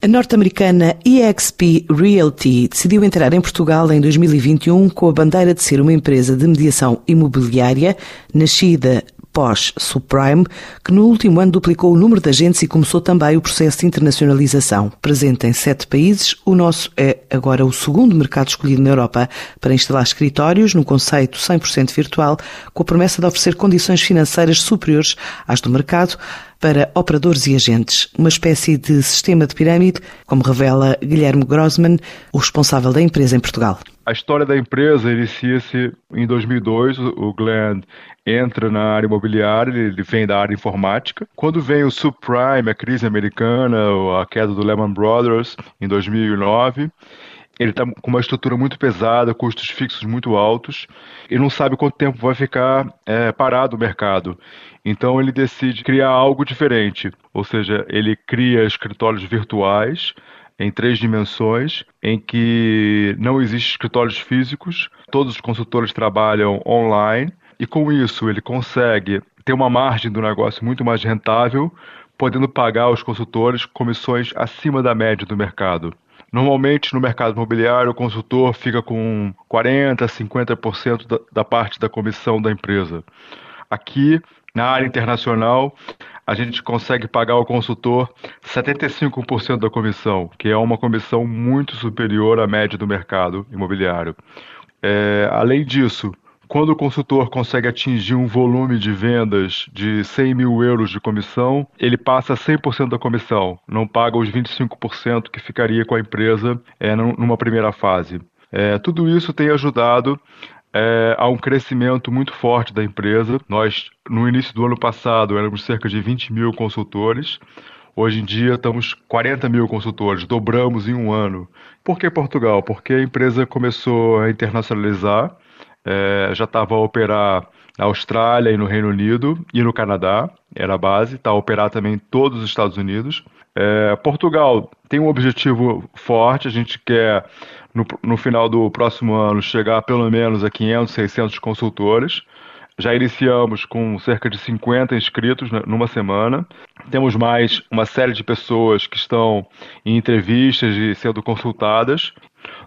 A norte-americana EXP Realty decidiu entrar em Portugal em 2021 com a bandeira de ser uma empresa de mediação imobiliária nascida pós-subprime, que no último ano duplicou o número de agentes e começou também o processo de internacionalização. Presente em sete países, o nosso é agora o segundo mercado escolhido na Europa para instalar escritórios num conceito 100% virtual, com a promessa de oferecer condições financeiras superiores às do mercado, para operadores e agentes, uma espécie de sistema de pirâmide, como revela Guilherme Grossman, o responsável da empresa em Portugal. A história da empresa inicia-se em 2002. O Glenn entra na área imobiliária, ele vem da área informática. Quando vem o subprime, a crise americana, a queda do Lehman Brothers em 2009, ele está com uma estrutura muito pesada, custos fixos muito altos, e não sabe quanto tempo vai ficar é, parado o mercado. Então ele decide criar algo diferente, ou seja, ele cria escritórios virtuais em três dimensões, em que não existem escritórios físicos, todos os consultores trabalham online, e com isso ele consegue ter uma margem do negócio muito mais rentável, podendo pagar aos consultores comissões acima da média do mercado. Normalmente, no mercado imobiliário, o consultor fica com 40%, 50% da, da parte da comissão da empresa. Aqui, na área internacional, a gente consegue pagar ao consultor 75% da comissão, que é uma comissão muito superior à média do mercado imobiliário. É, além disso, quando o consultor consegue atingir um volume de vendas de 100 mil euros de comissão, ele passa 100% da comissão, não paga os 25% que ficaria com a empresa é, numa primeira fase. É, tudo isso tem ajudado é, a um crescimento muito forte da empresa. Nós, no início do ano passado, éramos cerca de 20 mil consultores. Hoje em dia estamos 40 mil consultores, dobramos em um ano. Por que Portugal? Porque a empresa começou a internacionalizar é, já estava a operar na Austrália e no Reino Unido e no Canadá, era a base, está a operar também em todos os Estados Unidos. É, Portugal tem um objetivo forte, a gente quer no, no final do próximo ano chegar pelo menos a 500, 600 consultores. Já iniciamos com cerca de 50 inscritos numa semana. Temos mais uma série de pessoas que estão em entrevistas e sendo consultadas.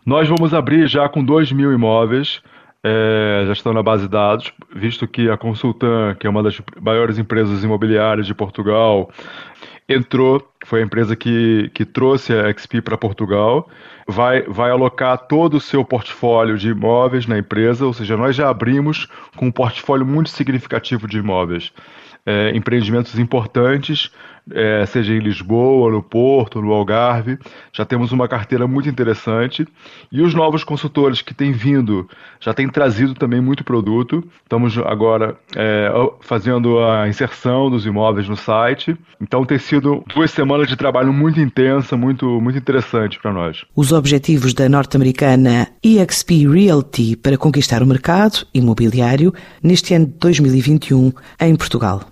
Nós vamos abrir já com 2 mil imóveis é, já estão na base de dados, visto que a Consultan, que é uma das maiores empresas imobiliárias de Portugal, entrou, foi a empresa que, que trouxe a XP para Portugal, vai, vai alocar todo o seu portfólio de imóveis na empresa, ou seja, nós já abrimos com um portfólio muito significativo de imóveis. É, empreendimentos importantes é, seja em Lisboa, no Porto, no Algarve. Já temos uma carteira muito interessante. E os novos consultores que têm vindo já têm trazido também muito produto. Estamos agora é, fazendo a inserção dos imóveis no site. Então tem sido duas semanas de trabalho muito intensa, muito, muito interessante para nós. Os objetivos da norte-americana EXP Realty para conquistar o mercado imobiliário neste ano de 2021 em Portugal.